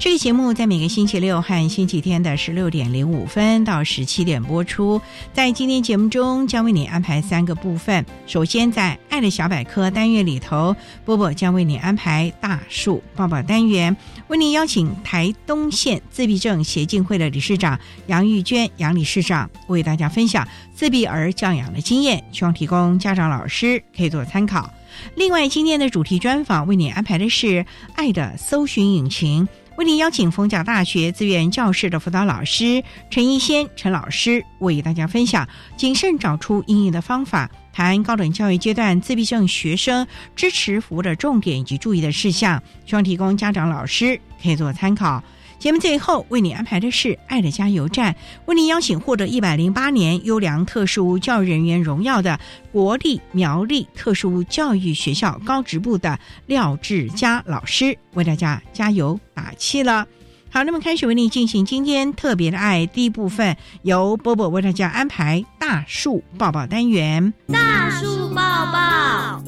这个节目在每个星期六和星期天的十六点零五分到十七点播出。在今天节目中，将为你安排三个部分。首先，在“爱的小百科”单元里头，波波将为你安排“大树抱抱”单元，为您邀请台东县自闭症协进会的理事长杨玉娟杨理事长为大家分享自闭儿教养的经验，希望提供家长老师可以做参考。另外，今天的主题专访为你安排的是“爱的搜寻引擎”。为您邀请逢甲大学资源教室的辅导老师陈一仙陈老师，为大家分享谨慎找出应用的方法，谈高等教育阶段自闭症学生支持服务的重点以及注意的事项，希望提供家长老师可以做参考。节目最后为你安排的是“爱的加油站”，为您邀请获得一百零八年优良特殊教育人员荣耀的国立苗栗特殊教育学校高职部的廖志佳老师，为大家加油打气了。好，那么开始为你进行今天特别的爱第一部分，由波波为大家安排大树抱抱单元。大树抱抱，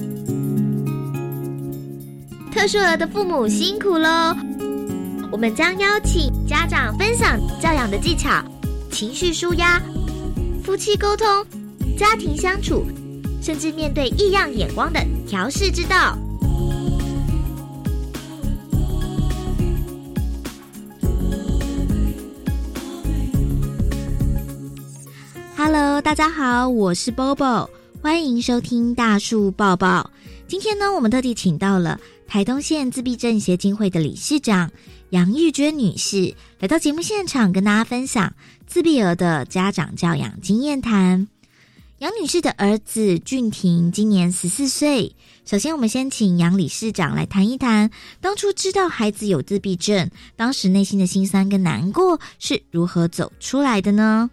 特殊儿的父母辛苦喽。我们将邀请家长分享教养的技巧、情绪舒压、夫妻沟通、家庭相处，甚至面对异样眼光的调试之道。Hello，大家好，我是 Bobo，欢迎收听大树抱抱。今天呢，我们特地请到了台东县自闭症协进会的理事长。杨玉娟女士来到节目现场，跟大家分享自闭儿的家长教养经验谈。杨女士的儿子俊廷今年十四岁。首先，我们先请杨理事长来谈一谈，当初知道孩子有自闭症，当时内心的心酸跟难过是如何走出来的呢？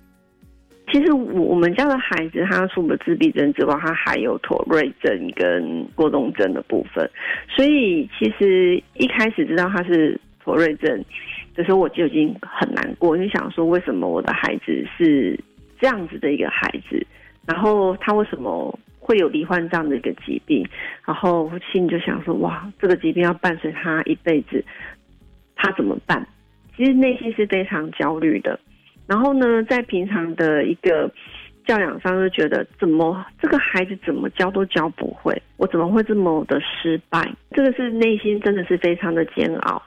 其实，我我们家的孩子，他除了自闭症之外，他还有妥瑞症跟过动症的部分，所以其实一开始知道他是。妥瑞症的时候，我就已经很难过，因为想说为什么我的孩子是这样子的一个孩子，然后他为什么会有罹患这样的一个疾病，然后心里就想说，哇，这个疾病要伴随他一辈子，他怎么办？其实内心是非常焦虑的。然后呢，在平常的一个教养上，就觉得怎么这个孩子怎么教都教不会，我怎么会这么的失败？这个是内心真的是非常的煎熬。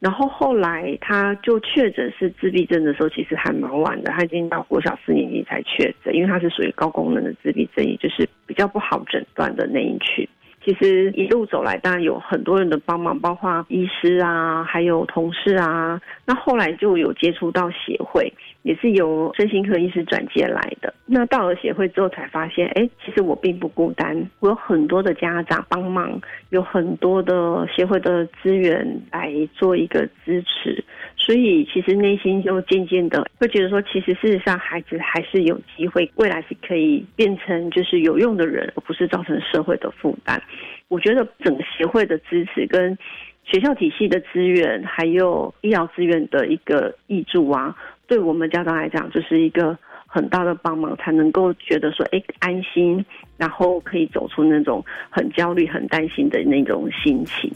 然后后来他就确诊是自闭症的时候，其实还蛮晚的，他已经到国小四年级才确诊，因为他是属于高功能的自闭症，也就是比较不好诊断的那一群。其实一路走来，当然有很多人的帮忙，包括医师啊，还有同事啊。那后来就有接触到协会，也是由身心科医师转介来的。那到了协会之后，才发现，哎，其实我并不孤单，我有很多的家长帮忙，有很多的协会的资源来做一个支持。所以其实内心就渐渐的会觉得说，其实事实上孩子还是有机会，未来是可以变成就是有用的人，而不是造成社会的负担。我觉得整个协会的支持、跟学校体系的资源，还有医疗资源的一个益助啊，对我们家长来讲，就是一个很大的帮忙，才能够觉得说，哎，安心，然后可以走出那种很焦虑、很担心的那种心情。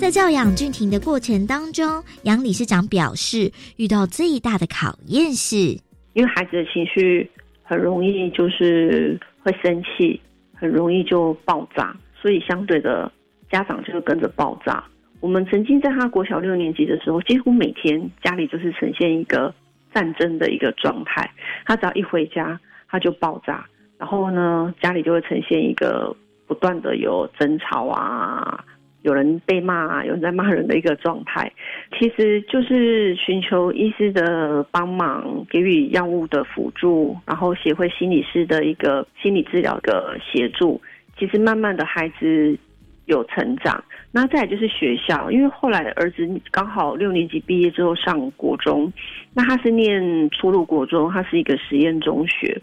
在教养俊廷的过程当中，杨理事长表示，遇到最大的考验是，因为孩子的情绪很容易就是会生气，很容易就爆炸，所以相对的家长就会跟着爆炸。我们曾经在他国小六年级的时候，几乎每天家里就是呈现一个战争的一个状态。他只要一回家，他就爆炸，然后呢，家里就会呈现一个不断的有争吵啊。有人被骂，有人在骂人的一个状态，其实就是寻求医师的帮忙，给予药物的辅助，然后协会心理师的一个心理治疗的协助。其实慢慢的孩子有成长，那再就是学校，因为后来儿子刚好六年级毕业之后上国中，那他是念初入国中，他是一个实验中学，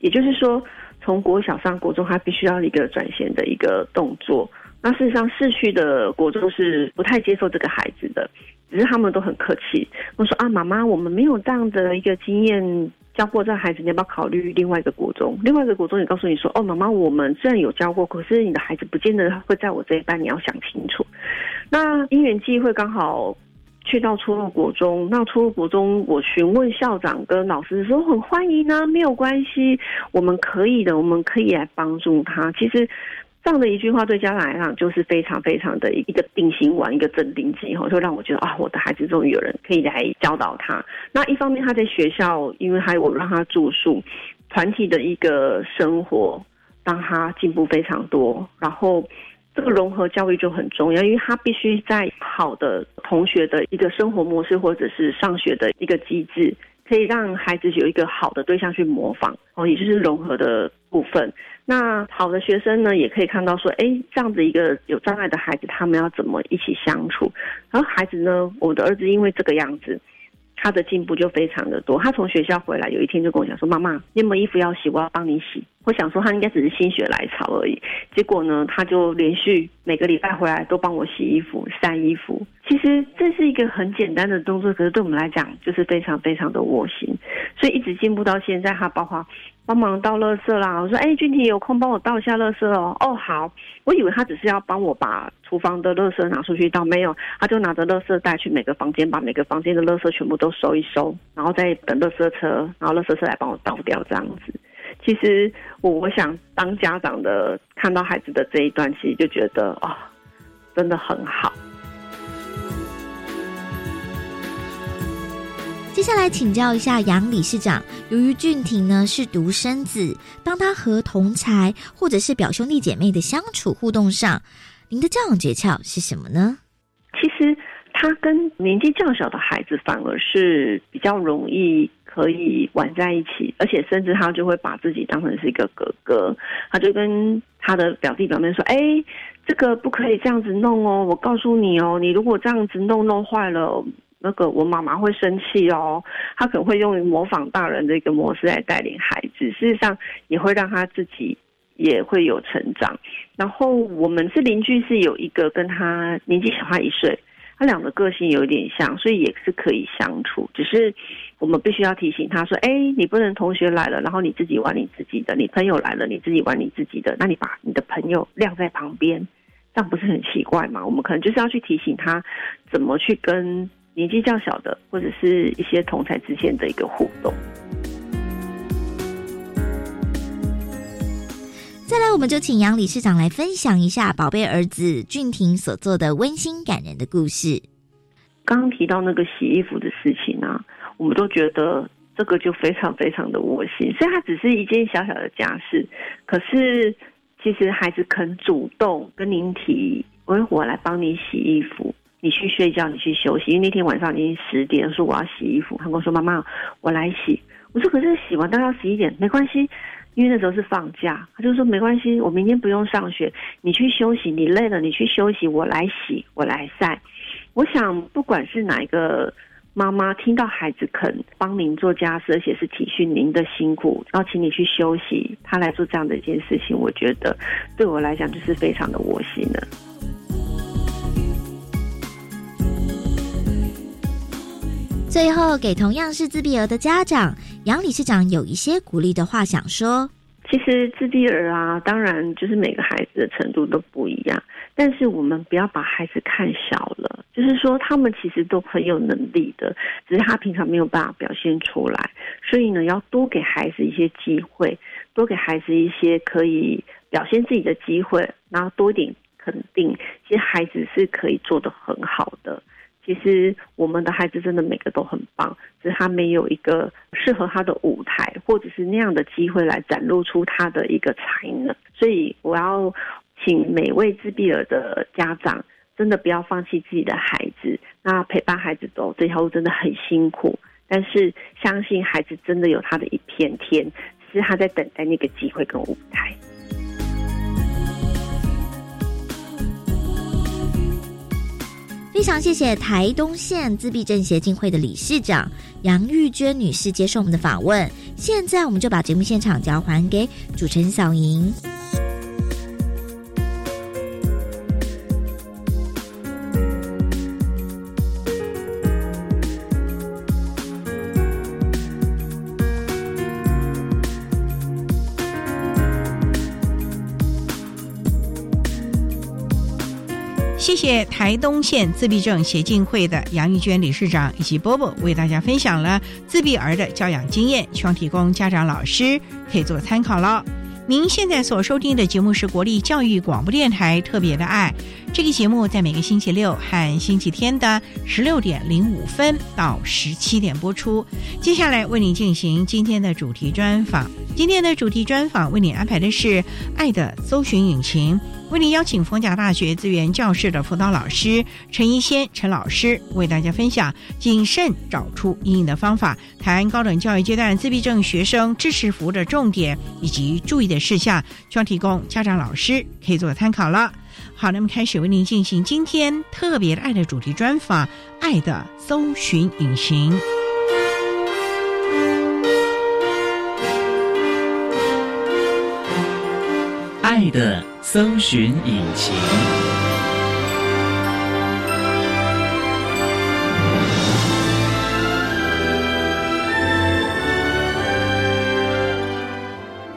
也就是说从国小上国中，他必须要一个转型的一个动作。那事实上，市区的国中是不太接受这个孩子的，只是他们都很客气。我说啊，妈妈，我们没有这样的一个经验教过这孩子，你要不要考虑另外一个国中？另外一个国中也告诉你说，哦，妈妈，我们虽然有教过，可是你的孩子不见得会在我这一班，你要想清楚。那因缘际会刚好去到初入国中，那初入国中，我询问校长跟老师说，很欢迎啊，没有关系，我们可以的，我们可以来帮助他。其实。这样的一句话对家长来讲就是非常非常的一个定心丸，一个镇定剂，后就让我觉得啊，我的孩子终于有人可以来教导他。那一方面他在学校，因为还有我让他住宿，团体的一个生活，让他进步非常多。然后这个融合教育就很重要，因为他必须在好的同学的一个生活模式，或者是上学的一个机制。可以让孩子有一个好的对象去模仿哦，也就是融合的部分。那好的学生呢，也可以看到说，哎，这样子一个有障碍的孩子，他们要怎么一起相处？然后孩子呢，我的儿子因为这个样子。他的进步就非常的多。他从学校回来，有一天就跟我讲说：“妈妈，你有没有衣服要洗？我要帮你洗。”我想说他应该只是心血来潮而已。结果呢，他就连续每个礼拜回来都帮我洗衣服、晒衣服。其实这是一个很简单的动作，可是对我们来讲就是非常非常的窝心。所以一直进步到现在，他包括帮忙倒垃圾啦。我说：“哎，俊婷有空帮我倒一下垃圾哦。”哦，好。我以为他只是要帮我把厨房的垃圾拿出去倒，没有，他就拿着垃圾袋去每个房间，把每个房间的垃圾全部都收一收，然后再等垃圾车，然后垃圾车来帮我倒掉，这样子。其实我我想当家长的看到孩子的这一段，其实就觉得哦，真的很好。接下来请教一下杨理事长，由于俊廷呢是独生子，当他和同才或者是表兄弟姐妹的相处互动上，您的教养诀窍是什么呢？其实他跟年纪较小的孩子反而是比较容易可以玩在一起，而且甚至他就会把自己当成是一个哥哥，他就跟他的表弟表妹说：“哎，这个不可以这样子弄哦，我告诉你哦，你如果这样子弄弄坏了。”那个我妈妈会生气哦，他可能会用模仿大人的一个模式来带领孩子，事实上也会让他自己也会有成长。然后我们是邻居，是有一个跟他年纪小他一岁，他两个个性有点像，所以也是可以相处。只是我们必须要提醒他说：“哎，你不能同学来了，然后你自己玩你自己的；你朋友来了，你自己玩你自己的。那你把你的朋友晾在旁边，这样不是很奇怪吗？”我们可能就是要去提醒他怎么去跟。年纪较小的，或者是一些同才之间的一个互动。再来，我们就请杨理事长来分享一下宝贝儿子俊廷所做的温馨感人的故事。刚刚提到那个洗衣服的事情啊，我们都觉得这个就非常非常的窝心。虽然它只是一件小小的家事，可是其实孩子肯主动跟您提，我我来帮你洗衣服。你去睡觉，你去休息。因为那天晚上已经十点，说我要洗衣服。他跟我说：“妈妈，我来洗。”我说：“可是洗完都要十一点，没关系，因为那时候是放假。”他就说：“没关系，我明天不用上学，你去休息。你累了，你去休息，我来洗，我来晒。”我想，不管是哪一个妈妈听到孩子肯帮您做家事，而且是体恤您的辛苦，然后请你去休息，他来做这样的一件事情，我觉得对我来讲就是非常的窝心的。最后，给同样是自闭儿的家长，杨理事长有一些鼓励的话想说。其实自闭儿啊，当然就是每个孩子的程度都不一样，但是我们不要把孩子看小了，就是说他们其实都很有能力的，只是他平常没有办法表现出来，所以呢，要多给孩子一些机会，多给孩子一些可以表现自己的机会，然后多一点肯定，其实孩子是可以做得很好的。其实我们的孩子真的每个都很棒，只是他没有一个适合他的舞台，或者是那样的机会来展露出他的一个才能。所以我要请每位自闭儿的家长，真的不要放弃自己的孩子。那陪伴孩子走这条路真的很辛苦，但是相信孩子真的有他的一片天，是他在等待那个机会跟舞台。非常谢谢台东县自闭症协进会的理事长杨玉娟女士接受我们的访问。现在我们就把节目现场交还给主持人小莹。谢台东县自闭症协进会的杨玉娟理事长以及波波为大家分享了自闭儿的教养经验，希望提供家长、老师可以做参考了。您现在所收听的节目是国立教育广播电台特别的爱，这个节目在每个星期六和星期天的十六点零五分到十七点播出。接下来为您进行今天的主题专访，今天的主题专访为您安排的是爱的搜寻引擎。为您邀请逢甲大学资源教室的辅导老师陈一仙陈老师为大家分享谨慎找出阴影的方法，谈高等教育阶段自闭症学生支持服务的重点以及注意的事项，希望提供家长老师可以做参考了。好，那么开始为您进行今天特别爱的主题专访，《爱的搜寻引擎》。爱的搜寻引擎。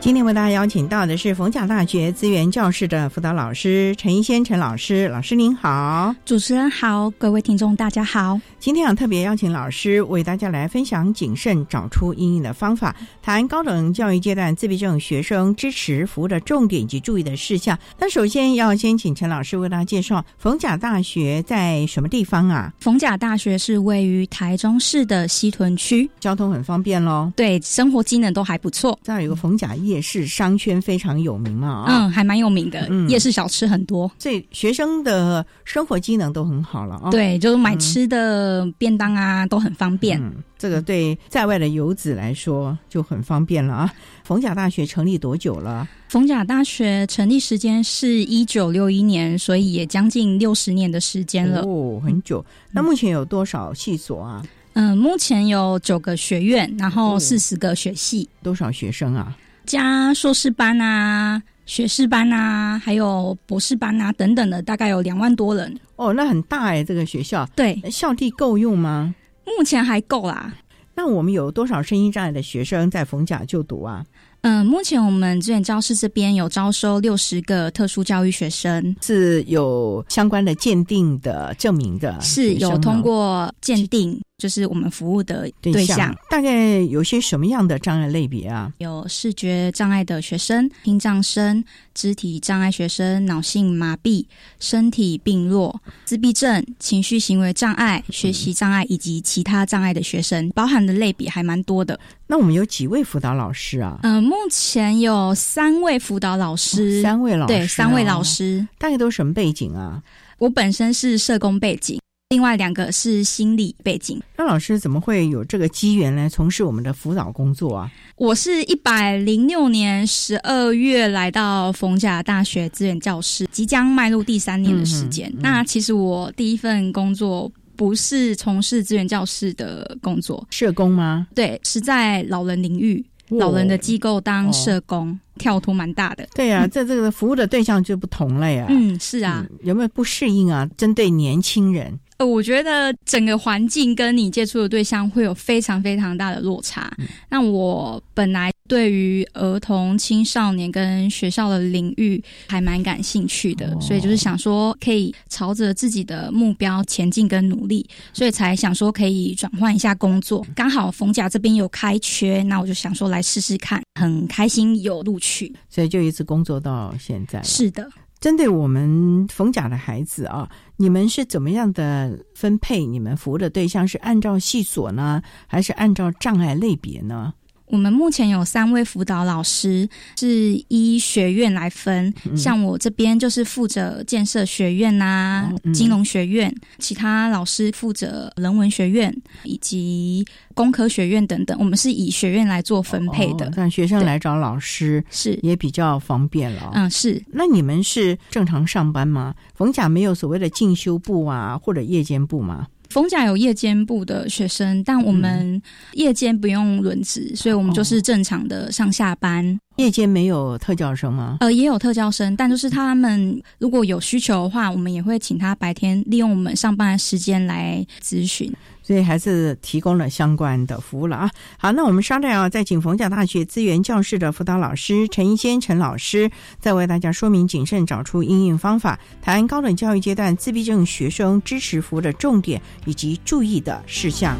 今天为大家邀请到的是逢甲大学资源教室的辅导老师陈一仙陈老师，老师您好，主持人好，各位听众大家好。今天想特别邀请老师为大家来分享谨慎找出阴影的方法，谈高等教育阶段自闭症学生支持服务的重点以及注意的事项。那首先要先请陈老师为大家介绍逢甲大学在什么地方啊？逢甲大学是位于台中市的西屯区，交通很方便喽。对，生活机能都还不错。这儿有个逢甲夜市商圈非常有名嘛，嗯，还蛮有名的，夜市小吃很多，所以学生的生活机能都很好了啊。对，就是买吃的。便当啊都很方便，嗯，这个对在外的游子来说就很方便了啊。逢甲大学成立多久了？逢甲大学成立时间是一九六一年，所以也将近六十年的时间了哦，很久。那目前有多少系所啊？嗯，目前有九个学院，然后四十个学系。多少学生啊？加硕士班啊。学士班啊，还有博士班啊，等等的，大概有两万多人哦，那很大哎，这个学校对校地够用吗？目前还够啦。那我们有多少声音障碍的学生在逢甲就读啊？嗯，目前我们资源教室这边有招收六十个特殊教育学生，是有相关的鉴定的证明的，是有通过鉴定，就是我们服务的对象。大概有些什么样的障碍类别啊？有视觉障碍的学生、听障生、肢体障碍学生、脑性麻痹、身体病弱、自闭症、情绪行为障碍、学习障碍以及其他障碍的学生，包含的类别还蛮多的。那我们有几位辅导老师啊？嗯，目前有三位辅导老师，三位老师，对，三位老师，大概都什么背景啊？我本身是社工背景，另外两个是心理背景。那老师怎么会有这个机缘来从事我们的辅导工作啊？我是一百零六年十二月来到逢甲大学资源教室，即将迈入第三年的时间。那其实我第一份工作。不是从事资源教室的工作，社工吗？对，是在老人领域、老人的机构当社工，跳脱蛮大的。对呀，在这个服务的对象就不同了呀。嗯，是啊，有没有不适应啊？针对年轻人，呃，我觉得整个环境跟你接触的对象会有非常非常大的落差。那我本来对于儿童、青少年跟学校的领域还蛮感兴趣的，所以就是想说可以朝着自己的目标前进跟努力，所以才想说可以转换一下工作。刚好冯甲这边有开缺，那我就想说来试试看，很开心有录取，所以就一直工作到现在。是的。针对我们冯甲的孩子啊，你们是怎么样的分配？你们服务的对象是按照系所呢，还是按照障碍类别呢？我们目前有三位辅导老师，是依学院来分。像我这边就是负责建设学院呐、金融学院，其他老师负责人文学院以及工科学院等等。我们是以学院来做分配的，让学生来找老师是也比较方便了。嗯，是。那你们是正常上班吗？逢甲没有所谓的进修部啊，或者夜间部吗？逢甲有夜间部的学生，但我们夜间不用轮值，所以我们就是正常的上下班。夜间没有特教生吗？呃，也有特教生，但就是他们如果有需求的话，我们也会请他白天利用我们上班的时间来咨询。所以还是提供了相关的服务了啊。好，那我们稍待啊，在景逢甲大学资源教室的辅导老师陈一仙陈老师，再为大家说明谨慎找出应用方法，谈高等教育阶段自闭症学生支持服务的重点以及注意的事项。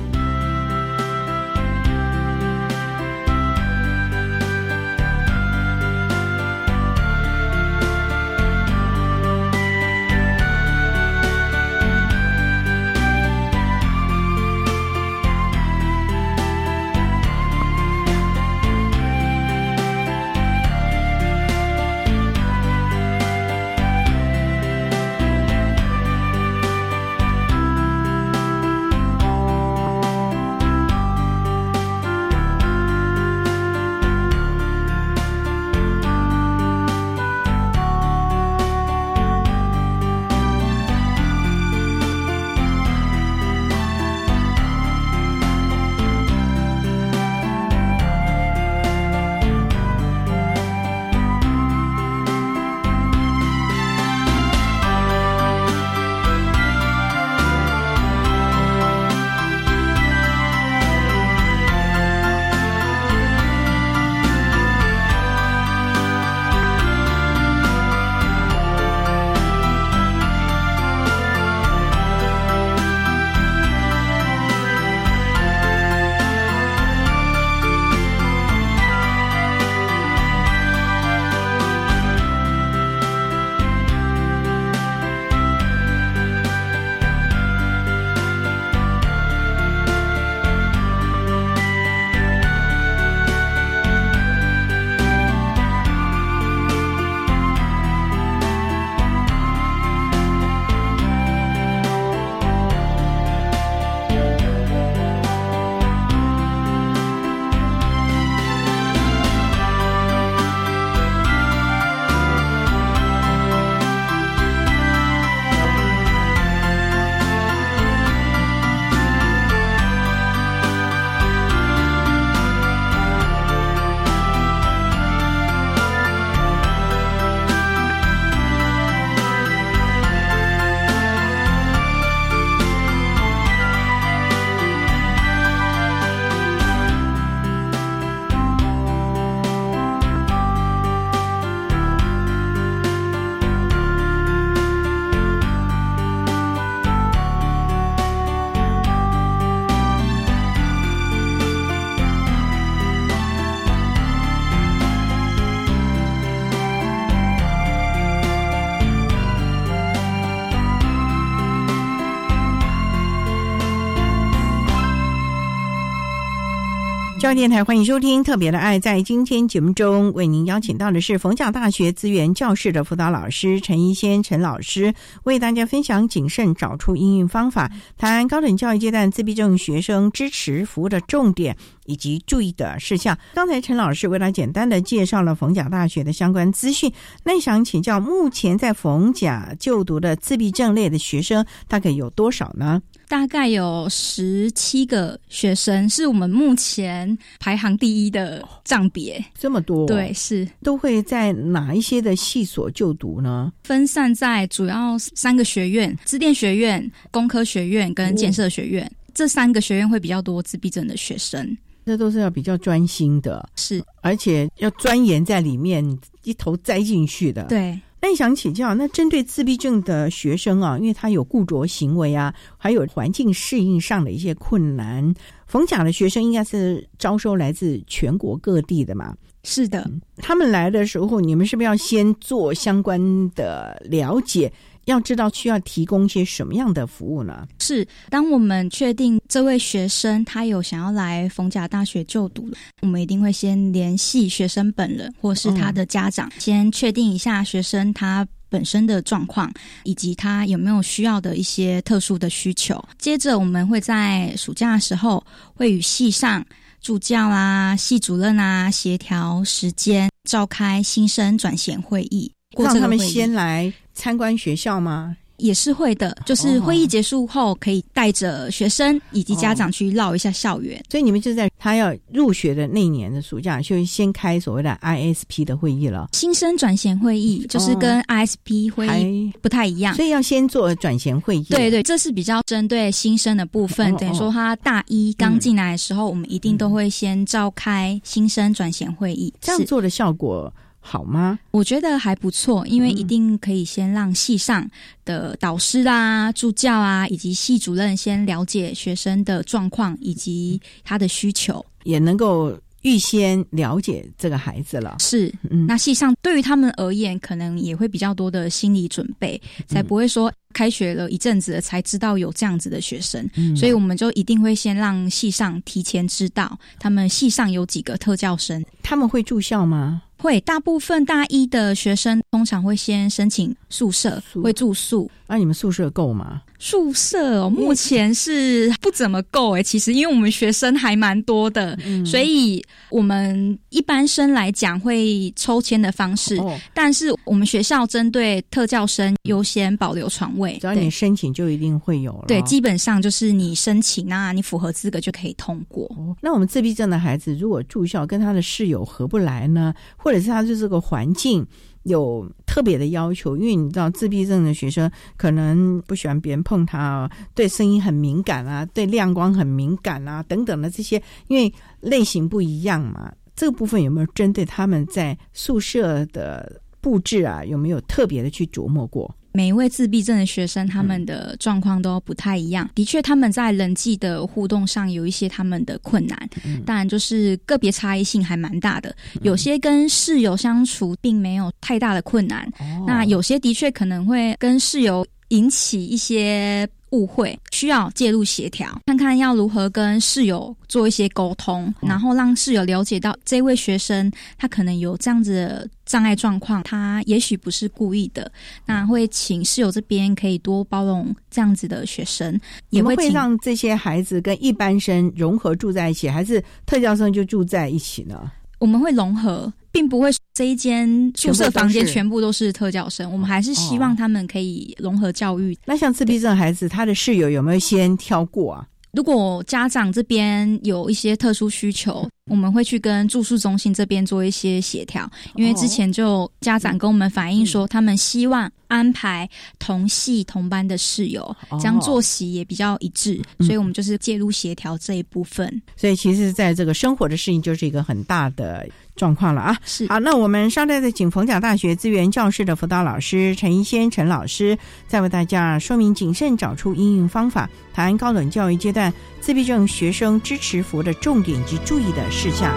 教育电台欢迎收听《特别的爱》。在今天节目中，为您邀请到的是逢甲大学资源教室的辅导老师陈一仙陈老师，为大家分享谨慎找出应用方法，谈高等教育阶段自闭症学生支持服务的重点以及注意的事项。刚才陈老师为了简单的介绍了逢甲大学的相关资讯，那想请教，目前在逢甲就读的自闭症类的学生大概有多少呢？大概有十七个学生，是我们目前排行第一的账别。这么多，对，，是都会在哪一些的系所就读呢？分散在主要三个学院：资电学院、工科学院跟建设学院。这三个学院会比较多自闭症的学生。这都是要比较专心的，是而且要钻研在里面，一头栽进去的。。对，那想请教，那针对自闭症的学生啊，因为他有固着行为啊，还有环境适应上的一些困难，逢甲的学生应该是招收来自全国各地的嘛？是的，他们来的时候，你们是不是要先做相关的了解？要知道需要提供些什么样的服务呢？是。当我们确定这位学生他有想要来逢甲大学就读，我们一定会先联系学生本人或是他的家长，先确定一下学生他。本身的状况，以及他有没有需要的一些特殊的需求。接着，我们会在暑假的时候，会与系上助教啊、系主任啊协调时间，召开新生转衔会议。过让他们先来参观学校吗？也是会的，就是会议结束后，可以带着学生以及家长去绕一下校园。所以你们就在他要入学的那一年的暑假，就先开所谓的 ISP 的会议了，新生转衔会议就是跟 ISP 会还议不太一样。所以要先做转衔会议。对对，这是比较针对新生的部分。哦等于说，他大一刚进来的时候，我们一定都会先召开新生转衔会议。是这样做的效果好吗？我觉得还不错，因为嗯一定可以先让系上的导师啊、助教啊，以及系主任先了解学生的状况以及他的需求。也能够预先了解这个孩子了。是，嗯，那系上对于他们而言，可能也会比较多的心理准备，才不会说开学了一阵子了才知道有这样子的学生。嗯所以我们就一定会先让系上提前知道，他们系上有几个特教生。他们会住校吗？会，大部分大一的学生通常会先申请宿舍，宿会住宿。那、你们宿舍够吗？宿舍哦，目前是不怎么够诶。其实因为我们学生还蛮多的，嗯所以我们一般生来讲会抽签的方式，哦，但是我们学校针对特教生优先保留床位。只要你申请就一定会有了。对，基本上就是你申请啊，你符合资格就可以通过。哦，那我们自闭症的孩子如果住校跟他的室友合不来呢，或者是他对这个环境有特别的要求，因为你知道自闭症的学生可能不喜欢别人碰他啊，对声音很敏感啊，对亮光很敏感啊，等等的这些，因为类型不一样嘛，这个部分有没有针对他们在宿舍的布置啊，有没有特别的去琢磨过？每一位自闭症的学生，他们的状况都不太一样。的确，他们在人际的互动上有一些他们的困难，当然就是个别差异性还蛮大的。有些跟室友相处并没有太大的困难，哦那有些的确可能会跟室友引起一些误会，需要介入协调，看看要如何跟室友做一些沟通，然后让室友了解到这位学生他可能有这样子的障碍状况，他也许不是故意的，那会请室友这边可以多包容这样子的学生，也会让这些孩子跟一般生融合住在一起，还是特教生就住在一起呢？我们会融合，并不会这一间宿舍房间全部都是特教生，我们还是希望他们可以融合教育。那像自闭症孩子，他的室友有没有先挑过啊？如果家长这边有一些特殊需求，我们会去跟住宿中心这边做一些协调，因为之前就家长跟我们反映说，他们希望安排同系同班的室友，这样作息也比较一致，所以我们就是介入协调这一部分。所以其实，在这个生活的适应就是一个很大的状况了啊。是。好，那我们稍待的请逢甲大学资源教室的辅导老师陈一仙陈老师，再为大家说明谨慎找出应用方法，谈高等教育阶段自闭症学生支持服的重点及注意的事项。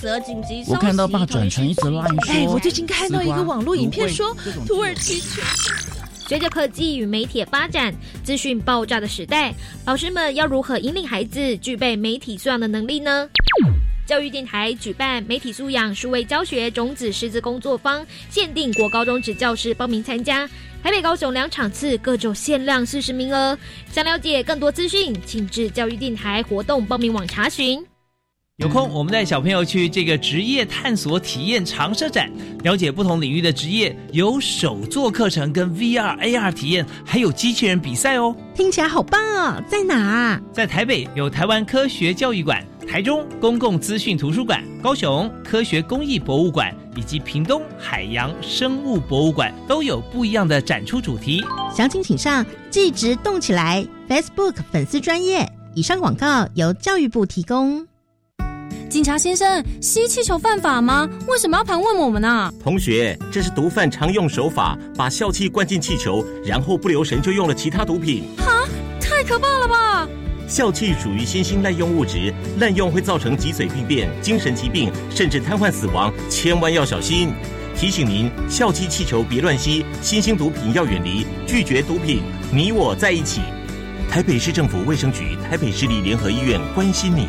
则紧急消息。我看到爸转成一则 line 说，哎，我最近看到一个网络影片说，土耳其。随着科技与媒体发展，资讯爆炸的时代，老师们要如何引领孩子具备媒体素养的能力呢？教育电台举办媒体素养数位教学种子师资工作坊，限定国高中职教师报名参加，台北、高雄两场次，各种限量四十名额。想了解更多资讯，请至教育电台活动报名网查询。有空，我们带小朋友去这个职业探索体验长设展，了解不同领域的职业，有手作课程、跟 VR、AR 体验，还有机器人比赛哦。听起来好棒哦！在哪？在台北有台湾科学教育馆、台中公共资讯图书馆、高雄科学工艺博物馆以及屏东海洋生物博物馆，都有不一样的展出主题。详情请上“即职动起来 ”Facebook 粉丝专业。以上广告由教育部提供。警察先生，吸气球犯法吗？为什么要盘问我们呢？同学，这是毒贩常用手法，把笑气灌进气球，然后不留神就用了其他毒品。哈，太可怕了吧！笑气属于新兴滥用物质，滥用会造成脊髓病变、精神疾病，甚至瘫痪死亡，千万要小心。提醒您，笑气气球别乱吸，新兴毒品要远离，拒绝毒品，你我在一起。台北市政府卫生局、台北市立联合医院关心您。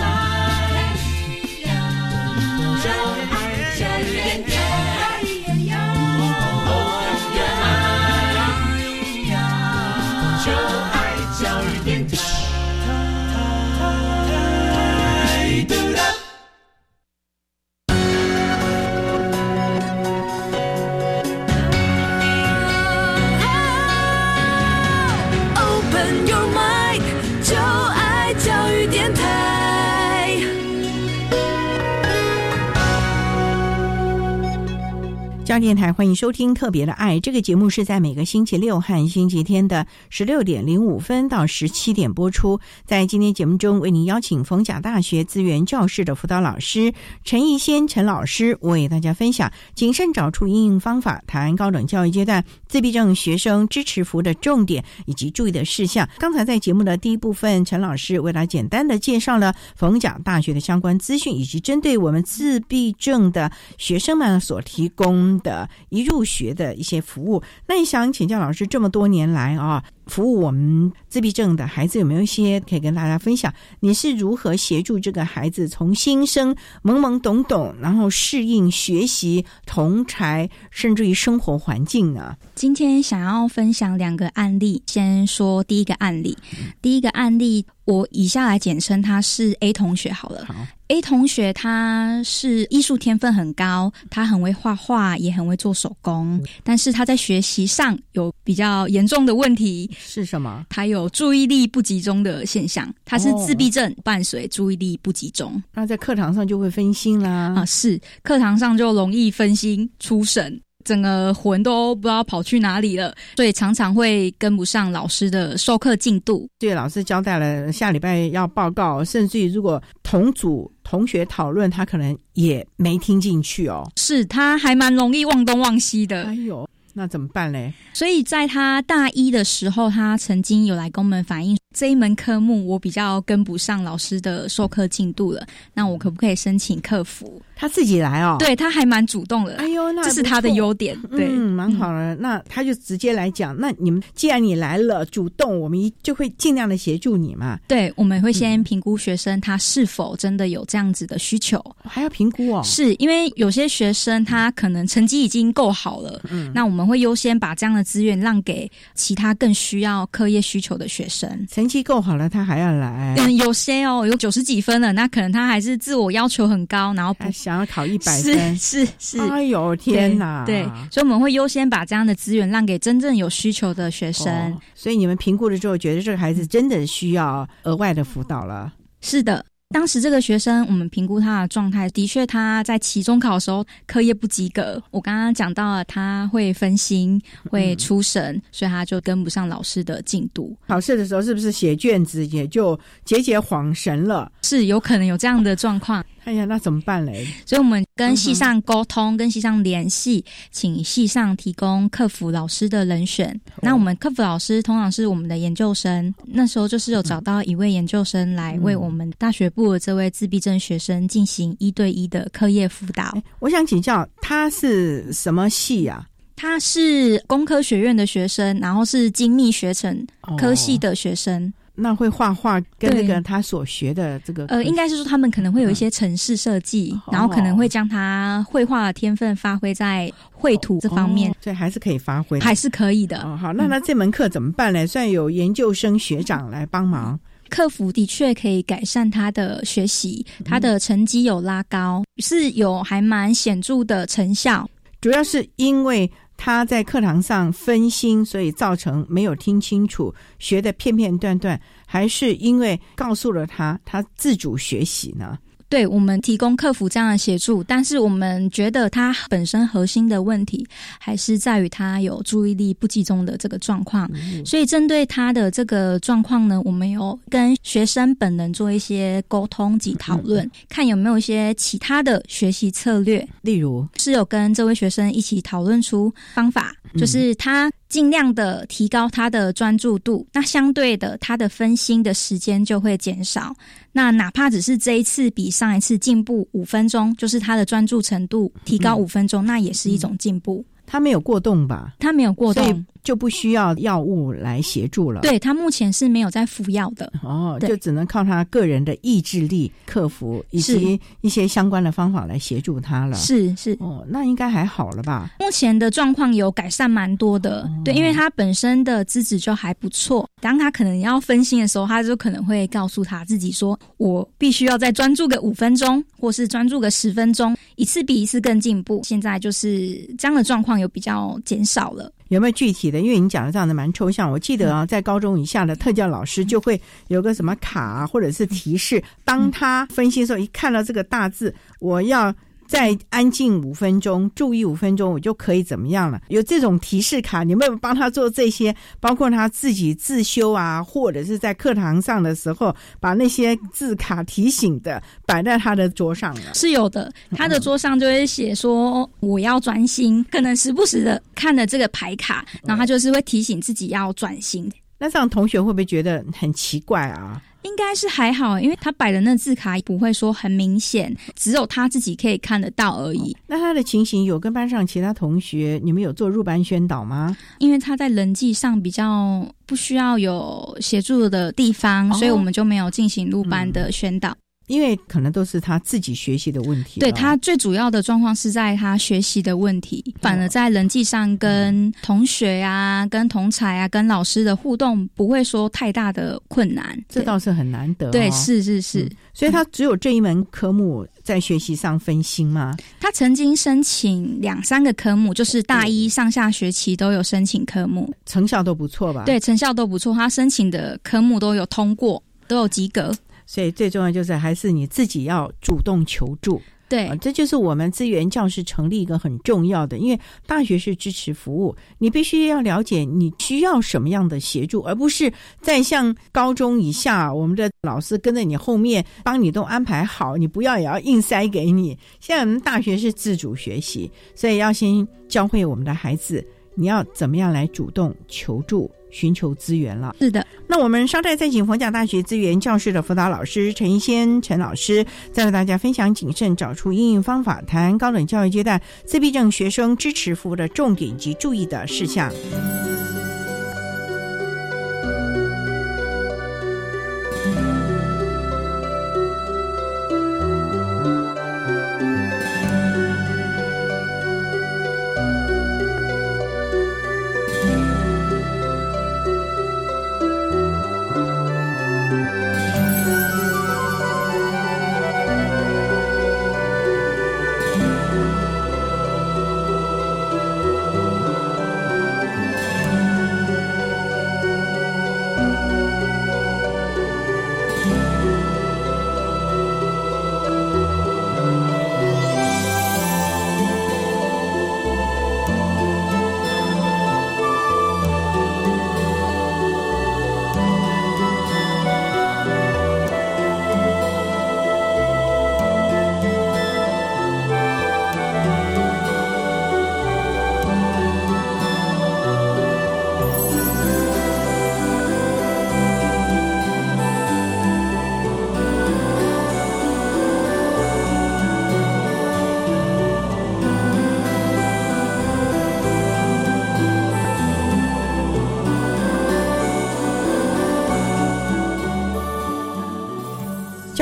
教电台欢迎收听《特别的爱》这个节目，是在每个星期六和星期天的十六点零五分到十七点播出。在今天节目中，为您邀请逢甲大学资源教室的辅导老师陈义先陈老师，为大家分享谨慎找出应用方法，谈高等教育阶段自闭症学生支持服务的重点以及注意的事项。刚才在节目的第一部分，陈老师为大家简单的介绍了逢甲大学的相关资讯，以及针对我们自闭症的学生们所提供。的一入学的一些服务，那你想请教老师，这么多年来啊，服务我们自闭症的孩子，有没有一些可以跟大家分享？你是如何协助这个孩子从新生懵懵懂懂，然后适应学习、同才，甚至于生活环境呢？今天想要分享两个案例，先说第一个案例。第一个案例，我以下来简称他是 A 同学好了。A 同学他是艺术天分很高，他很会画画，也很会做手工，但是他在学习上有比较严重的问题，是什么？他有注意力不集中的现象，他是自闭症，伴随注意力不集中，那在课堂上就会分心啦。啊，是课堂上就容易分心出神。整个魂都不知道跑去哪里了，所以常常会跟不上老师的授课进度。对，老师交代了下礼拜要报告，甚至于如果同组同学讨论，他可能也没听进去哦。是，他还蛮容易忘东忘西的。哎呦。那怎么办嘞？所以在他大一的时候，他曾经有来跟我们反映这一门科目我比较跟不上老师的授课进度了。那我可不可以申请客服？他自己来哦。对他还蛮主动的。哎呦，那这是他的优点。对，蛮好的。那他就直接来讲。那你们既然你来了，主动，我们就会尽量的协助你嘛。对，我们会先评估学生他是否真的有这样子的需求，还要评估哦。是因为有些学生他可能成绩已经够好了，嗯，那。我们会优先把这样的资源让给其他更需要课业需求的学生。成绩够好了，他还要来。嗯，有些哦，有九十几分了，那可能他还是自我要求很高，然后不想要考一百分。是是。哎呦天哪！对，所以我们会优先把这样的资源让给真正有需求的学生。所以你们评估了之后，觉得这个孩子真的需要额外的辅导了。是的。当时这个学生，我们评估他的状态，的确他在期中考的时候课业不及格。我刚刚讲到了，他会分心，会出神，所以他就跟不上老师的进度。考试的时候是不是写卷子也就节节晃神了？是有可能有这样的状况。哎呀，那怎么办嘞？所以我们跟系上沟通，跟系上联系，请系上提供客服老师的人选。那我们客服老师通常是我们的研究生，那时候就是有找到一位研究生来为我们大学部的这位自闭症学生进行一对一的课业辅导。我想请教，他是什么系呀？他是工科学院的学生，然后是精密学程科系的学生。那会画画跟那个他所学的这个呃，应该是说他们可能会有一些城市设计，然后可能会将他绘画的天分发挥在绘图这方面，所以还是可以发挥，还是可以的。好，那那这门课怎么办呢？算有研究生学长来帮忙，客服的确可以改善他的学习，他的成绩有拉高，是有还蛮显著的成效，主要是因为。他在课堂上分心，所以造成没有听清楚，学的片片段段，还是因为告诉了他，他自主学习呢？对我们提供客服这样的协助，但是我们觉得他本身核心的问题还是在于他有注意力不集中的这个状况。所以针对他的这个状况呢，我们有跟学生本人做一些沟通及讨论，看有没有一些其他的学习策略。例如，是有跟这位学生一起讨论出方法，就是他。尽量的提高他的专注度，那相对的，他的分心的时间就会减少。那哪怕只是这一次比上一次进步五分钟，就是他的专注程度提高五分钟，那也是一种进步。他没有过动吧？他没有过动。就不需要药物来协助了。对他目前是没有在服药的哦，就只能靠他个人的意志力克服，以及一些相关的方法来协助他了。是是哦，那应该还好了吧？目前的状况有改善蛮多的，对，因为他本身的资质就还不错。当他可能要分心的时候，他就可能会告诉他自己说：“我必须要再专注个五分钟，或是专注个十分钟，一次比一次更进步。”现在就是这样的状况有比较减少了。有没有具体的？因为你讲的这样的蛮抽象。我记得啊，在高中以下的特教老师就会有个什么卡或者是提示，当他分析的时候，一看到这个大字，我要。再安静五分钟，注意五分钟，我就可以怎么样了？有这种提示卡，你们帮他做这些，包括他自己自修啊，或者是在课堂上的时候，把那些字卡提醒的摆在他的桌上了。是有的，他的桌上就会写说我要专心，可能时不时的看了这个牌卡，然后他就是会提醒自己要专心。那这样同学会不会觉得很奇怪啊？应该是还好，因为他摆的那字卡不会说很明显，只有他自己可以看得到而已。那他的情形有跟班上其他同学，你们有做入班宣导吗？因为他在人际上比较不需要有协助的地方，所以我们就没有进行入班的宣导。因为可能都是他自己学习的问题，对他最主要的状况是在他学习的问题，反而在人际上跟同学啊、跟同才啊、跟老师的互动不会说太大的困难，这倒是很难得。对，是是是，所以他只有这一门科目在学习上分心吗？他曾经申请两三个科目，就是大一上下学期都有申请科目，成效都不错吧？对，成效都不错，他申请的科目都有通过，都有及格。所以最重要就是还是你自己要主动求助，对，这就是我们资源教室成立一个很重要的，因为大学是支持服务，你必须要了解你需要什么样的协助，而不是在像高中以下，我们的老师跟在你后面帮你都安排好，你不要也要硬塞给你。现在我们大学是自主学习，所以要先教会我们的孩子，你要怎么样来主动求助。寻求资源了，是的。那我们稍待再请逢甲大学资源教室的辅导老师陈一仙陈老师，再为大家分享谨慎找出应用方法，谈高等教育阶段自闭症学生支持服务的重点及注意的事项。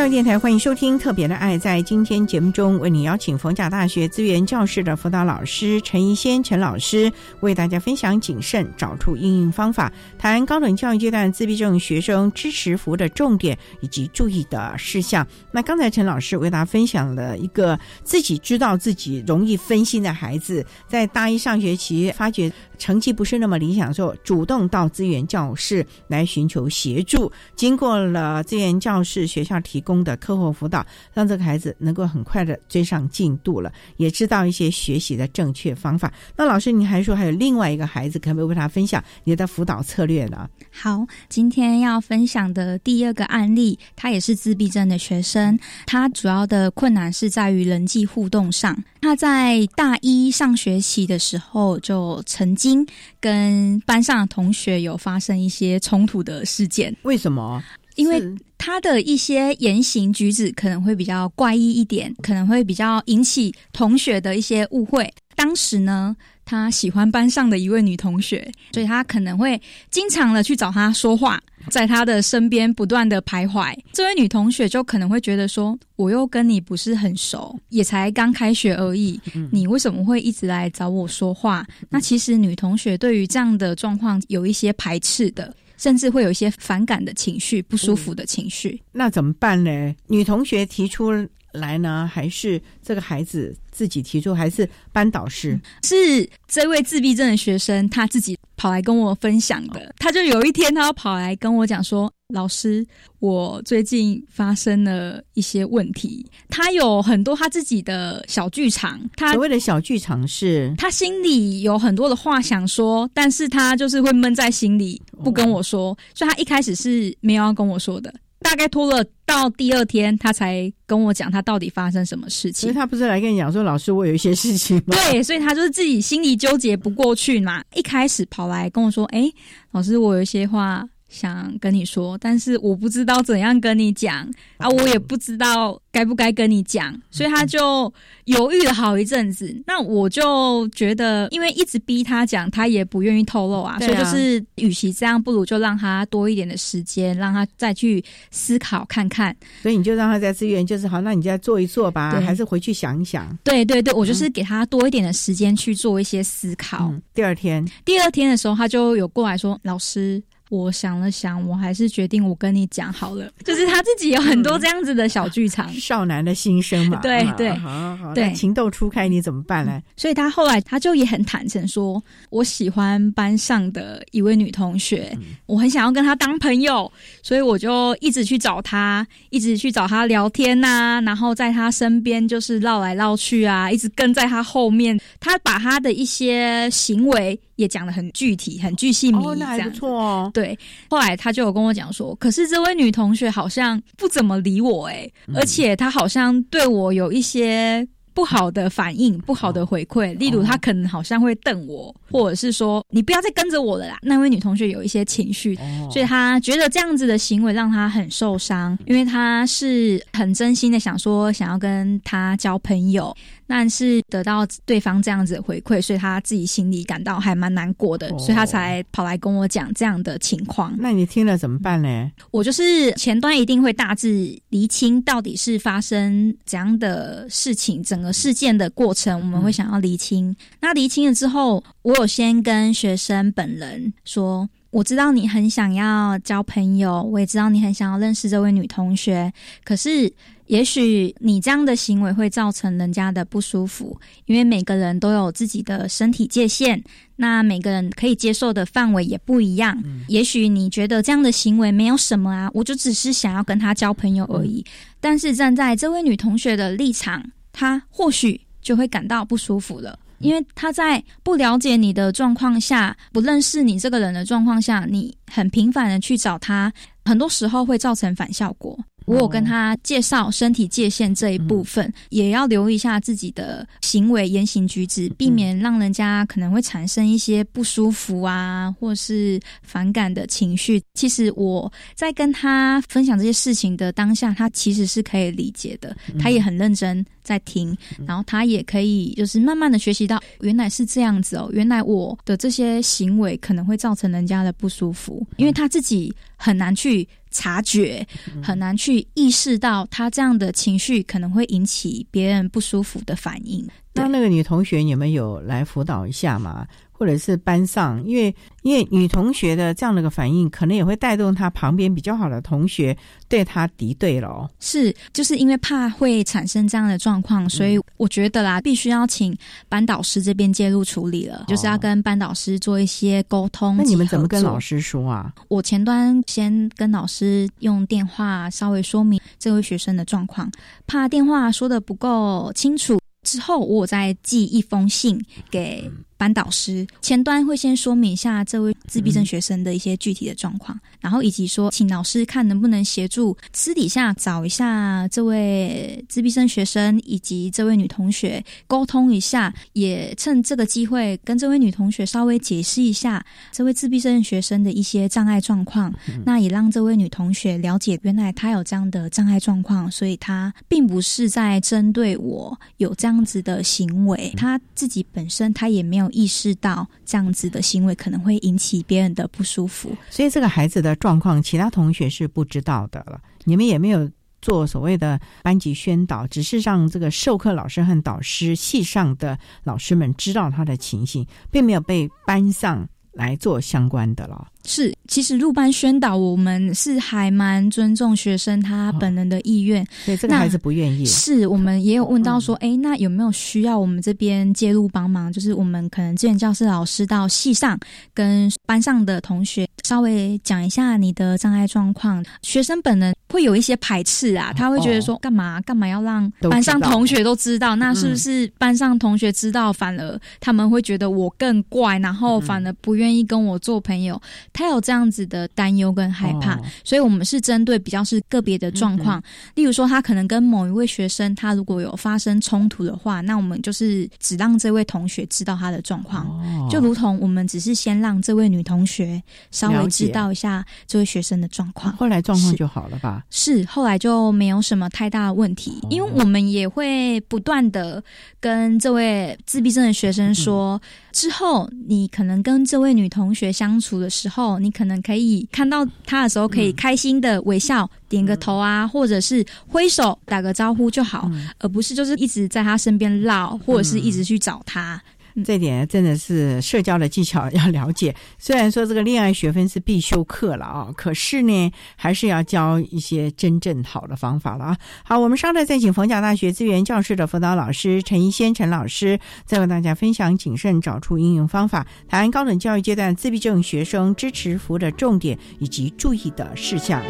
电台欢迎收听《特别的爱》。在今天节目中，为你邀请逢甲大学资源教室的辅导老师陈怡仙陈老师，为大家分享谨慎找出应用方法，谈高等教育阶段自闭症学生支持服务的重点以及注意的事项。那刚才陈老师为大家分享了一个自己知道自己容易分心的孩子，在大一上学期发觉成绩不是那么理想的时候，主动到资源教室来寻求协助。经过了资源教室学校提供的课后辅导，让这个孩子能够很快的追上进度了，也知道一些学习的正确方法。那老师，您还说还有另外一个孩子，可不可以为他分享你的辅导策略呢？好，今天要分享的第二个案例，他也是自闭症的学生，他主要的困难是在于人际互动上。他在大一上学期的时候，就曾经跟班上的同学有发生一些冲突的事件。为什么？因为他的一些言行举止可能会比较怪异一点，可能会比较引起同学的一些误会。当时呢，他喜欢班上的一位女同学，所以他可能会经常的去找她说话，在她的身边不断的徘徊。这位女同学就可能会觉得说：“我又跟你不是很熟，也才刚开学而已，你为什么会一直来找我说话？”那其实女同学对于这样的状况有一些排斥的。甚至会有一些反感的情绪、不舒服的情绪。那怎么办呢？女同学提出来呢，还是这个孩子自己提出，还是班导师？是这位自闭症的学生他自己跑来跟我分享的。他就有一天，他要跑来跟我讲说：“老师，我最近发生了一些问题。他有很多他自己的小剧场。他所谓的小剧场是，他心里有很多的话想说，但是他就是会闷在心里，不跟我说。所以他一开始是没有要跟我说的。”大概拖了到第二天，他才跟我讲他到底发生什么事情。所以他不是来跟你讲说，老师，我有一些事情吗？对，所以他就是自己心里纠结不过去嘛。一开始跑来跟我说，哎，老师，我有一些话。想跟你说，但是我不知道怎样跟你讲啊，我也不知道该不该跟你讲，所以他就犹豫了好一阵子。那我就觉得，因为一直逼他讲，他也不愿意透露啊，所以就是，与其这样，不如就让他多一点的时间，让他再去思考看看。所以你就让他在自愿，就是好，那你再做一做吧，还是回去想一想。对对对，我就是给他多一点的时间去做一些思考。第二天，第二天的时候，他就有过来说，老师。我想了想，我还是决定我跟你讲好了。就是他自己有很多这样子的小剧场，少男的心声嘛。对 对，对，情窦初开，你怎么办呢？所以他后来他就也很坦诚说，我喜欢班上的一位女同学，我很想要跟她当朋友，所以我就一直去找她，一直去找她聊天呐，然后在她身边就是绕来绕去啊，一直跟在她后面。他把他的一些行为。也讲的很具体，很具细密，这样错哦。对，后来他就有跟我讲说，可是这位女同学好像不怎么理我，哎，而且她好像对我有一些。不好的反应，不好的回馈，例如她可能好像会瞪我，或者是说你不要再跟着我了啦。那位女同学有一些情绪，所以她觉得这样子的行为让她很受伤，因为她是很真心的想说想要跟她交朋友，但是得到对方这样子的回馈，所以他自己心里感到还蛮难过的，所以他才跑来跟我讲这样的情况。那你听了怎么办呢？我就是前端一定会大致厘清到底是发生怎样的事情，整个。事件的过程，我们会想要厘清。那厘清了之后，我有先跟学生本人说：“我知道你很想要交朋友，我也知道你很想要认识这位女同学。可是，也许你这样的行为会造成人家的不舒服，因为每个人都有自己的身体界限，那每个人可以接受的范围也不一样。也许你觉得这样的行为没有什么啊，我就只是想要跟她交朋友而已。但是站在这位女同学的立场。”她或许就会感到不舒服了，因为他在不了解你的状况下，不认识你这个人的状况下，你很频繁的去找他，很多时候会造成反效果。我有跟他介绍身体界限这一部分，也要留意一下自己的行为言行举止，避免让人家可能会产生一些不舒服啊，或是反感的情绪。其实我在跟他分享这些事情的当下，他其实是可以理解的，他也很认真在听，然后他也可以就是慢慢的学习到，原来是这样子哦，原来我的这些行为可能会造成人家的不舒服，因为他自己。很难去察觉，很难去意识到他这样的情绪可能会引起别人不舒服的反应。那那个女同学，你们有来辅导一下吗？或者是班上，因为因为女同学的这样的一个反应，可能也会带动她旁边比较好的同学对她敌对了。是，就是因为怕会产生这样的状况，所以我觉得啦，必须要请班导师这边介入处理了，就是要跟班导师做一些沟通。那你们怎么跟老师说啊？我前端先跟老师用电话稍微说明这位学生的状况，怕电话说的不够清楚，之后我再寄一封信给。班导师前端会先说明一下这位自闭症学生的一些具体的状况，然后以及说，请老师看能不能协助私底下找一下这位自闭症学生以及这位女同学沟通一下，也趁这个机会跟这位女同学稍微解释一下这位自闭症学生的一些障碍状况，那也让这位女同学了解原来她有这样的障碍状况，所以她并不是在针对我有这样子的行为，她自己本身她也没有。意识到这样子的行为可能会引起别人的不舒服，所以这个孩子的状况，其他同学是不知道的了。你们也没有做所谓的班级宣导，只是让这个授课老师和导师、系上的老师们知道他的情形，并没有被班上来做相关的了。是，其实入班宣导，我们是还蛮尊重学生他本人的意愿。对，这个孩子不愿意。是我们也有问到说，哎，那有没有需要我们这边介入帮忙？就是我们可能资源教室老师到系上跟班上的同学稍微讲一下你的障碍状况。学生本人会有一些排斥啊，他会觉得说，干嘛干嘛要让班上同学都知道？那是不是班上同学知道，反而他们会觉得我更怪，然后反而不愿意跟我做朋友？他有这样子的担忧跟害怕，所以我们是针对比较是个别的状况，例如说他可能跟某一位学生，他如果有发生冲突的话，那我们就是只让这位同学知道他的状况，就如同我们只是先让这位女同学稍微知道一下这位学生的状况，后来状况就好了吧？是，后来就没有什么太大的问题，因为我们也会不断的跟这位自闭症的学生说，之后你可能跟这位女同学相处的时候。你可能可以看到她的时候，可以开心的微笑，点个头啊，或者是挥手打个招呼就好，而不是就是一直在她身边绕，或者是一直去找他。这点真的是社交的技巧要了解。虽然说这个恋爱学分是必修课了啊，可是呢，还是要教一些真正好的方法了啊。好，我们稍后再请逢甲大学资源教室的辅导老师陈一仙陈老师，再为大家分享谨慎找出应用方法，谈高等教育阶段自闭症学生支持服务的重点以及注意的事项。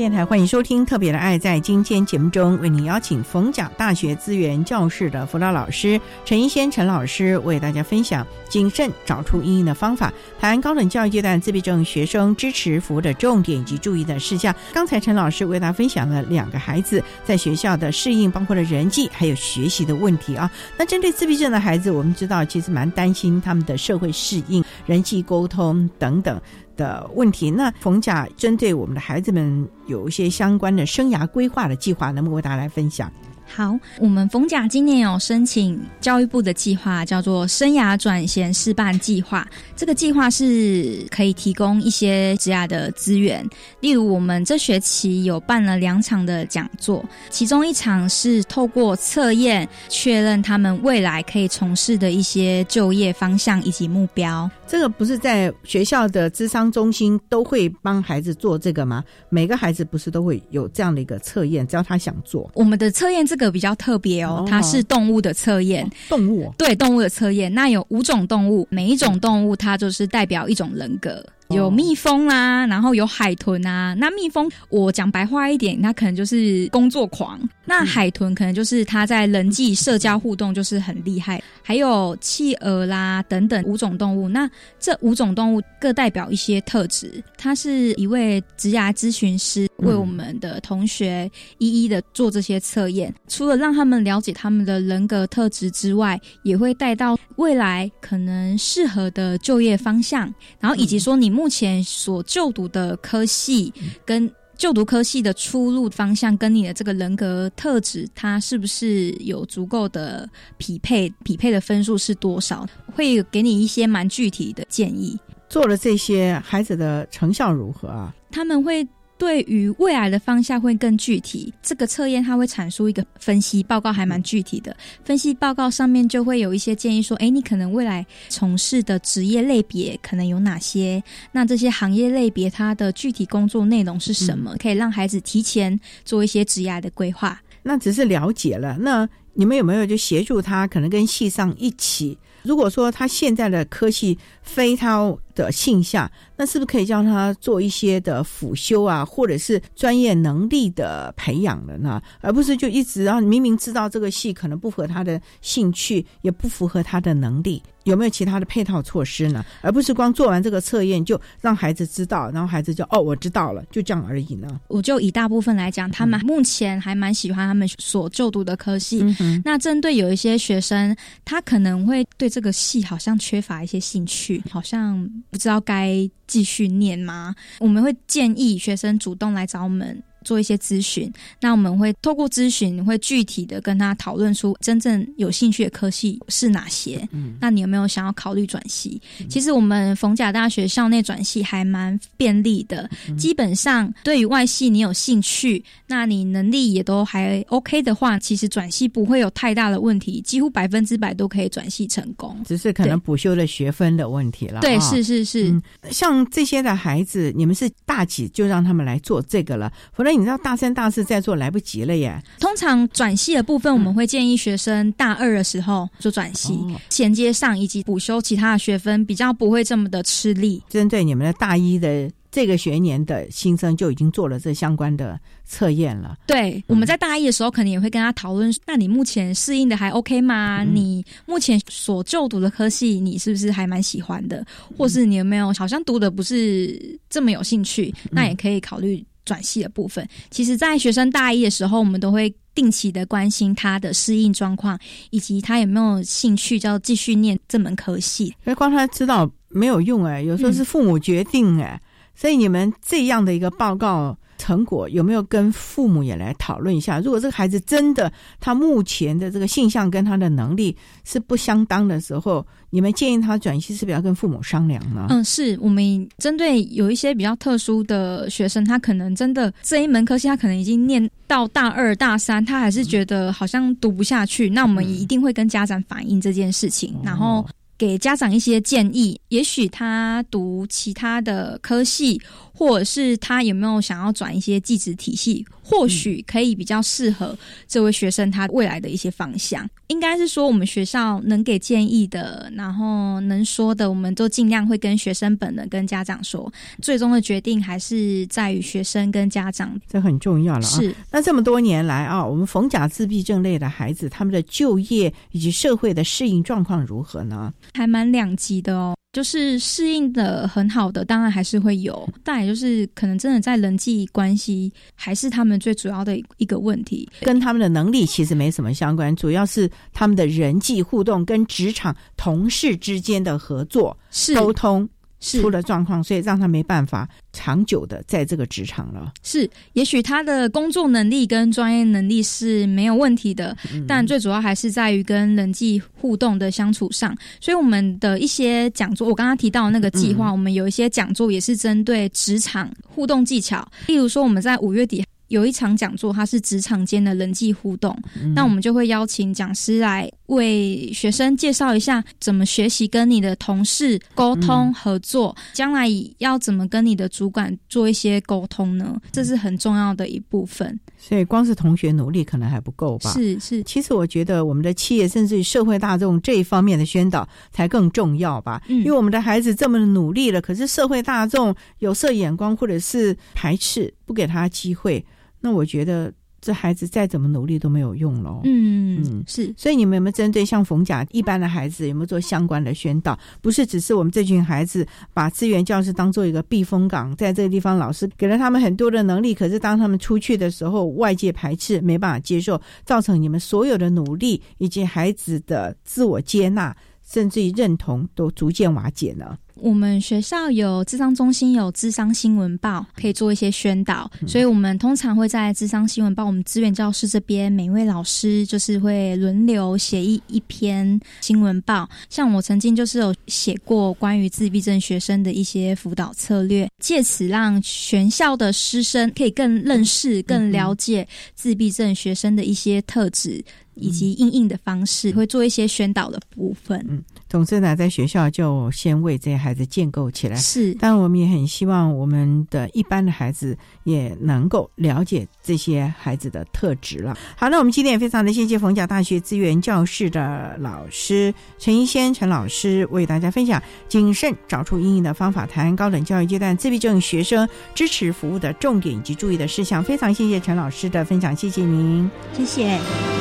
电台欢迎收听《特别的爱》。在今天节目中，为您邀请逢甲大学资源教室的辅导老师陈一仙陈老师，为大家分享谨慎找出应用的方法，谈高等教育阶段自闭症学生支持服务的重点以及注意的事项。刚才陈老师为大家分享了两个孩子在学校的适应，包括了人际还有学习的问题啊。那针对自闭症的孩子，我们知道其实蛮担心他们的社会适应、人际沟通等等。的问题，那冯甲针对我们的孩子们有一些相关的生涯规划的计划，能不能为大家来分享？好，我们冯甲今年有申请教育部的计划，叫做生涯转衔示范计划。这个计划是可以提供一些职涯的资源，例如我们这学期有办了两场的讲座，其中一场是透过测验确认他们未来可以从事的一些就业方向以及目标。这个不是在学校的智商中心都会帮孩子做这个吗？每个孩子不是都会有这样的一个测验，只要他想做。我们的测验这个比较特别哦，它是动物的测验。动物对动物的测验，那有五种动物，每一种动物它就是代表一种人格。有蜜蜂啦，然后有海豚啊。那蜜蜂，我讲白话一点，它可能就是工作狂；那海豚可能就是它在人际社交互动就是很厉害。还有企鹅啦等等五种动物，那这五种动物各代表一些特质。他是一位职涯咨询师，为我们的同学一一的做这些测验。除了让他们了解他们的人格特质之外，也会带到未来可能适合的就业方向，然后以及说你。目前所就读的科系跟就读科系的出路方向，跟你的这个人格特质，它是不是有足够的匹配？匹配的分数是多少？会给你一些蛮具体的建议。做了这些，孩子的成效如何啊？他们会。对于未来的方向会更具体，这个测验它会阐述一个分析报告，还蛮具体的。分析报告上面就会有一些建议，说，哎，你可能未来从事的职业类别可能有哪些？那这些行业类别它的具体工作内容是什么？可以让孩子提前做一些职业的规划。那只是了解了，那你们有没有就协助他，可能跟系上一起？如果说他现在的科系非他的性向，那是不是可以叫他做一些的辅修啊，或者是专业能力的培养了呢？而不是就一直啊，明明知道这个系可能不合他的兴趣，也不符合他的能力。有没有其他的配套措施呢？而不是光做完这个测验就让孩子知道，然后孩子就哦，我知道了，就这样而已呢？我就以大部分来讲，他们目前还蛮喜欢他们所就读的科系。那针对有一些学生，他可能会对这个戏好像缺乏一些兴趣，好像不知道该继续念吗？我们会建议学生主动来找我们。做一些咨询，那我们会透过咨询，会具体的跟他讨论出真正有兴趣的科系是哪些。嗯，那你有没有想要考虑转系？其实我们逢甲大学校内转系还蛮便利的，基本上对于外系你有兴趣，那你能力也都还 OK 的话，其实转系不会有太大的问题，几乎百分之百都可以转系成功。只是可能补修的学分的问题了。对，是是是。像这些的孩子，你们是大几就让他们来做这个了，否则。你知道大三、大四再做来不及了耶。通常转系的部分，我们会建议学生大二的时候做转系，衔接上以及补修其他的学分，比较不会这么的吃力。针对你们的大一的这个学年的新生，就已经做了这相关的测验了。对，我们在大一的时候，可能也会跟他讨论：那你目前适应的还 OK 吗？你目前所就读的科系，你是不是还蛮喜欢的？或是你有没有好像读的不是这么有兴趣？那也可以考虑。转系的部分，其实，在学生大一的时候，我们都会定期的关心他的适应状况，以及他有没有兴趣，要继续念这门科系。哎，光他知道没有用哎，有时候是父母决定哎，所以你们这样的一个报告。成果有没有跟父母也来讨论一下？如果这个孩子真的他目前的这个性向跟他的能力是不相当的时候，你们建议他转系是不是要跟父母商量呢？嗯，是我们针对有一些比较特殊的学生，他可能真的这一门科系他可能已经念到大二大三，他还是觉得好像读不下去，那我们一定会跟家长反映这件事情，然后给家长一些建议，也许他读其他的科系。或者是他有没有想要转一些技职体系，或许可以比较适合这位学生他未来的一些方向。应该是说，我们学校能给建议的，然后能说的，我们都尽量会跟学生本人跟家长说。最终的决定还是在于学生跟家长，这很重要了。是那这么多年来啊，我们逢甲自闭症类的孩子，他们的就业以及社会的适应状况如何呢？还蛮两极的哦。就是适应的很好的，当然还是会有，但也就是可能真的在人际关系还是他们最主要的一个问题，跟他们的能力其实没什么相关，主要是他们的人际互动跟职场同事之间的合作、沟通。出了状况，所以让他没办法长久的在这个职场了。是，也许他的工作能力跟专业能力是没有问题的，但最主要还是在于跟人际互动的相处上。所以我们的一些讲座，我刚刚提到那个计划，我们有一些讲座也是针对职场互动技巧。例如说，我们在五月底。有一场讲座，它是职场间的人际互动，那我们就会邀请讲师来为学生介绍一下怎么学习跟你的同事沟通合作，将来要怎么跟你的主管做一些沟通呢？这是很重要的一部分。所以，光是同学努力可能还不够吧？是是。其实，我觉得我们的企业甚至于社会大众这一方面的宣导才更重要吧。嗯。因为我们的孩子这么努力了，可是社会大众有色眼光或者是排斥，不给他机会，那我觉得。这孩子再怎么努力都没有用了。嗯嗯，是。所以你们有没有针对像冯甲一般的孩子，有没有做相关的宣导？不是只是我们这群孩子把资源教室当做一个避风港，在这个地方老师给了他们很多的能力，可是当他们出去的时候，外界排斥，没办法接受，造成你们所有的努力以及孩子的自我接纳，甚至于认同都逐渐瓦解呢？我们学校有智商中心，有智商新闻报，可以做一些宣导。所以，我们通常会在智商新闻报，我们资源教室这边，每位老师就是会轮流写一一篇新闻报。像我曾经就是有写过关于自闭症学生的一些辅导策略，借此让全校的师生可以更认识、更了解自闭症学生的一些特质以及应应的方式，会做一些宣导的部分。嗯。总之呢，在学校就先为这些孩子建构起来。是，但我们也很希望我们的一般的孩子也能够了解这些孩子的特质了。好，那我们今天也非常的谢谢逢甲大学资源教室的老师陈一仙陈老师为大家分享谨慎找出应用的方法，谈高等教育阶段自闭症学生支持服务的重点以及注意的事项。非常谢谢陈老师的分享，谢谢您，谢谢。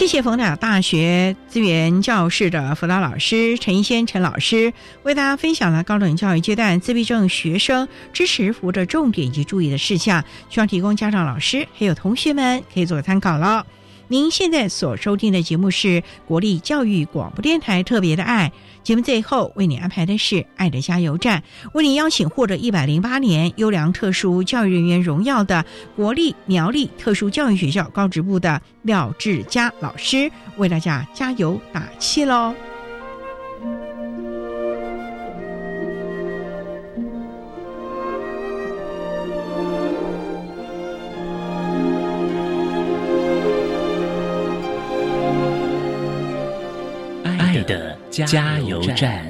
谢谢冯鸟大学资源教室的辅导老师陈一仙陈老师为大家分享了高等教育阶段自闭症学生支持服务的重点以及注意的事项，希望提供家长、老师还有同学们可以做个参考了。您现在所收听的节目是国立教育广播电台特别的爱。节目最后为你安排的是“爱的加油站”，为你邀请获得一百零八年优良特殊教育人员荣耀的国立苗栗特殊教育学校高职部的廖志佳老师，为大家加油打气喽！加油站。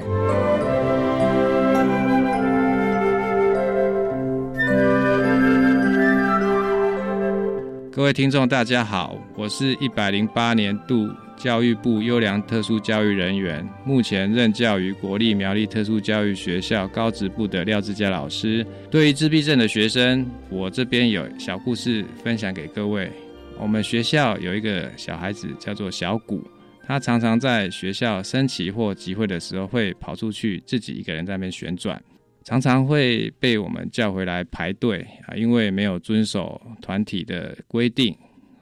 各位听众，大家好，我是一百零八年度教育部优良特殊教育人员，目前任教于国立苗栗特殊教育学校高职部的廖志佳老师。对于自闭症的学生，我这边有小故事分享给各位。我们学校有一个小孩子叫做小谷。他常常在学校升旗或集会的时候，会跑出去自己一个人在那边旋转，常常会被我们叫回来排队啊，因为没有遵守团体的规定。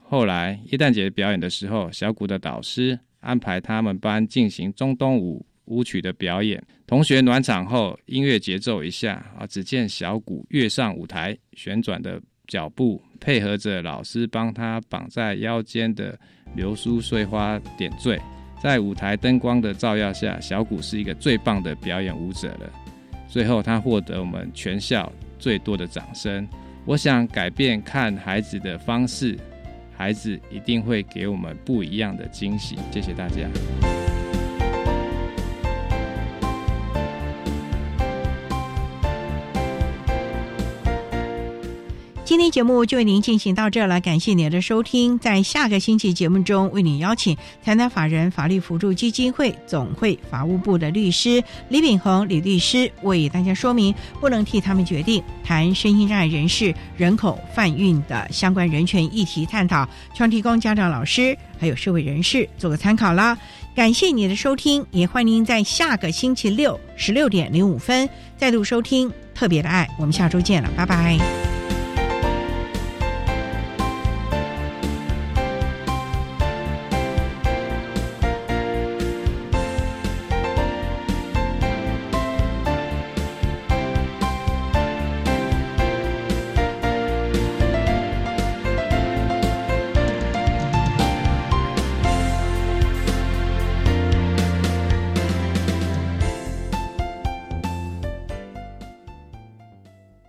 后来耶诞节表演的时候，小谷的导师安排他们班进行中东舞舞曲的表演，同学暖场后，音乐节奏一下啊，只见小谷跃上舞台，旋转的脚步配合着老师帮他绑在腰间的。流苏碎花点缀，在舞台灯光的照耀下，小谷是一个最棒的表演舞者了。最后，他获得我们全校最多的掌声。我想改变看孩子的方式，孩子一定会给我们不一样的惊喜。谢谢大家。今天节目就为您进行到这了，感谢您的收听。在下个星期节目中，为您邀请台南法人法律辅助基金会总会法务部的律师李炳宏李律师为大家说明，不能替他们决定谈身心障碍人士人口贩运的相关人权议题探讨，希望提供家长、老师还有社会人士做个参考啦。感谢你的收听，也欢迎您在下个星期六十六点零五分再度收听特别的爱。我们下周见了，拜拜。